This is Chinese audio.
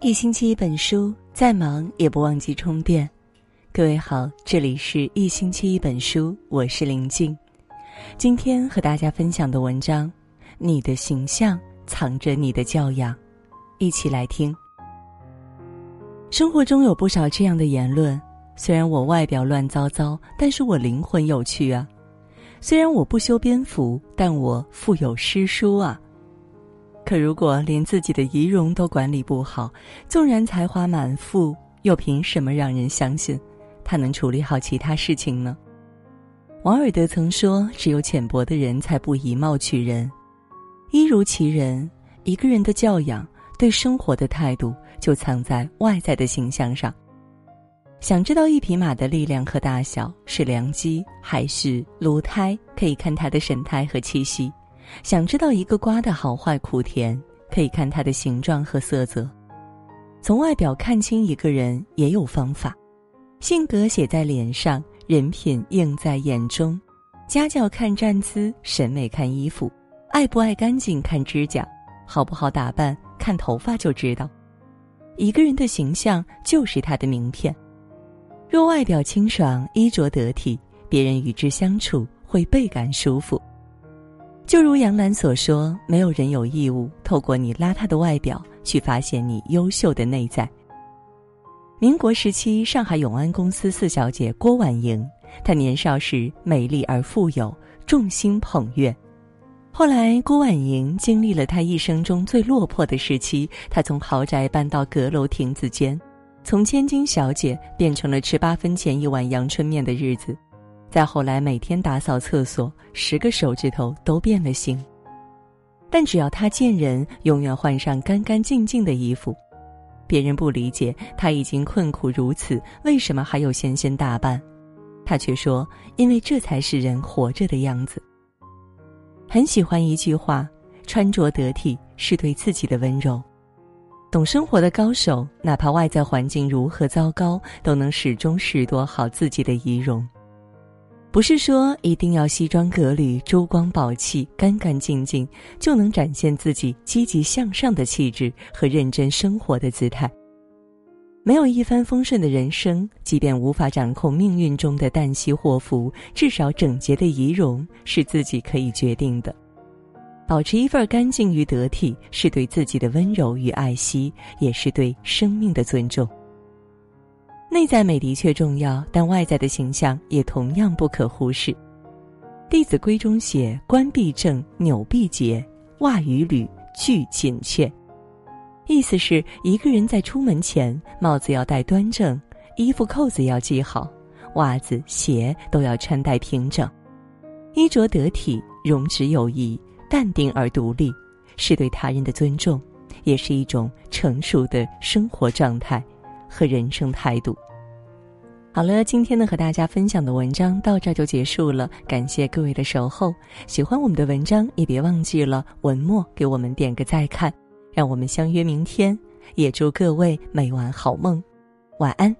一星期一本书，再忙也不忘记充电。各位好，这里是一星期一本书，我是林静。今天和大家分享的文章：你的形象藏着你的教养。一起来听。生活中有不少这样的言论：虽然我外表乱糟糟，但是我灵魂有趣啊；虽然我不修边幅，但我腹有诗书啊。可如果连自己的仪容都管理不好，纵然才华满腹，又凭什么让人相信他能处理好其他事情呢？王尔德曾说：“只有浅薄的人才不以貌取人。”一如其人，一个人的教养、对生活的态度，就藏在外在的形象上。想知道一匹马的力量和大小是良机还是炉胎，可以看它的神态和气息。想知道一个瓜的好坏苦甜，可以看它的形状和色泽。从外表看清一个人也有方法，性格写在脸上，人品映在眼中。家教看站姿，审美看衣服，爱不爱干净看指甲，好不好打扮看头发就知道。一个人的形象就是他的名片。若外表清爽，衣着得体，别人与之相处会倍感舒服。就如杨澜所说：“没有人有义务透过你邋遢的外表去发现你优秀的内在。”民国时期，上海永安公司四小姐郭婉莹，她年少时美丽而富有，众星捧月。后来，郭婉莹经历了她一生中最落魄的时期，她从豪宅搬到阁楼亭子间，从千金小姐变成了吃八分钱一碗阳春面的日子。再后来，每天打扫厕所，十个手指头都变了形。但只要他见人，永远换上干干净净的衣服。别人不理解他已经困苦如此，为什么还有闲闲打扮？他却说：“因为这才是人活着的样子。”很喜欢一句话：“穿着得体是对自己的温柔。”懂生活的高手，哪怕外在环境如何糟糕，都能始终拾掇好自己的仪容。不是说一定要西装革履、珠光宝气、干干净净，就能展现自己积极向上的气质和认真生活的姿态。没有一帆风顺的人生，即便无法掌控命运中的旦夕祸福，至少整洁的仪容是自己可以决定的。保持一份干净与得体，是对自己的温柔与爱惜，也是对生命的尊重。内在美的确重要，但外在的形象也同样不可忽视。《弟子规》中写：“冠必正，纽必结，袜与履俱紧切。”意思是一个人在出门前，帽子要戴端正，衣服扣子要系好，袜子、鞋都要穿戴平整。衣着得体，容止有仪，淡定而独立，是对他人的尊重，也是一种成熟的生活状态。和人生态度。好了，今天呢和大家分享的文章到这就结束了，感谢各位的守候。喜欢我们的文章，也别忘记了文末给我们点个再看，让我们相约明天。也祝各位每晚好梦，晚安。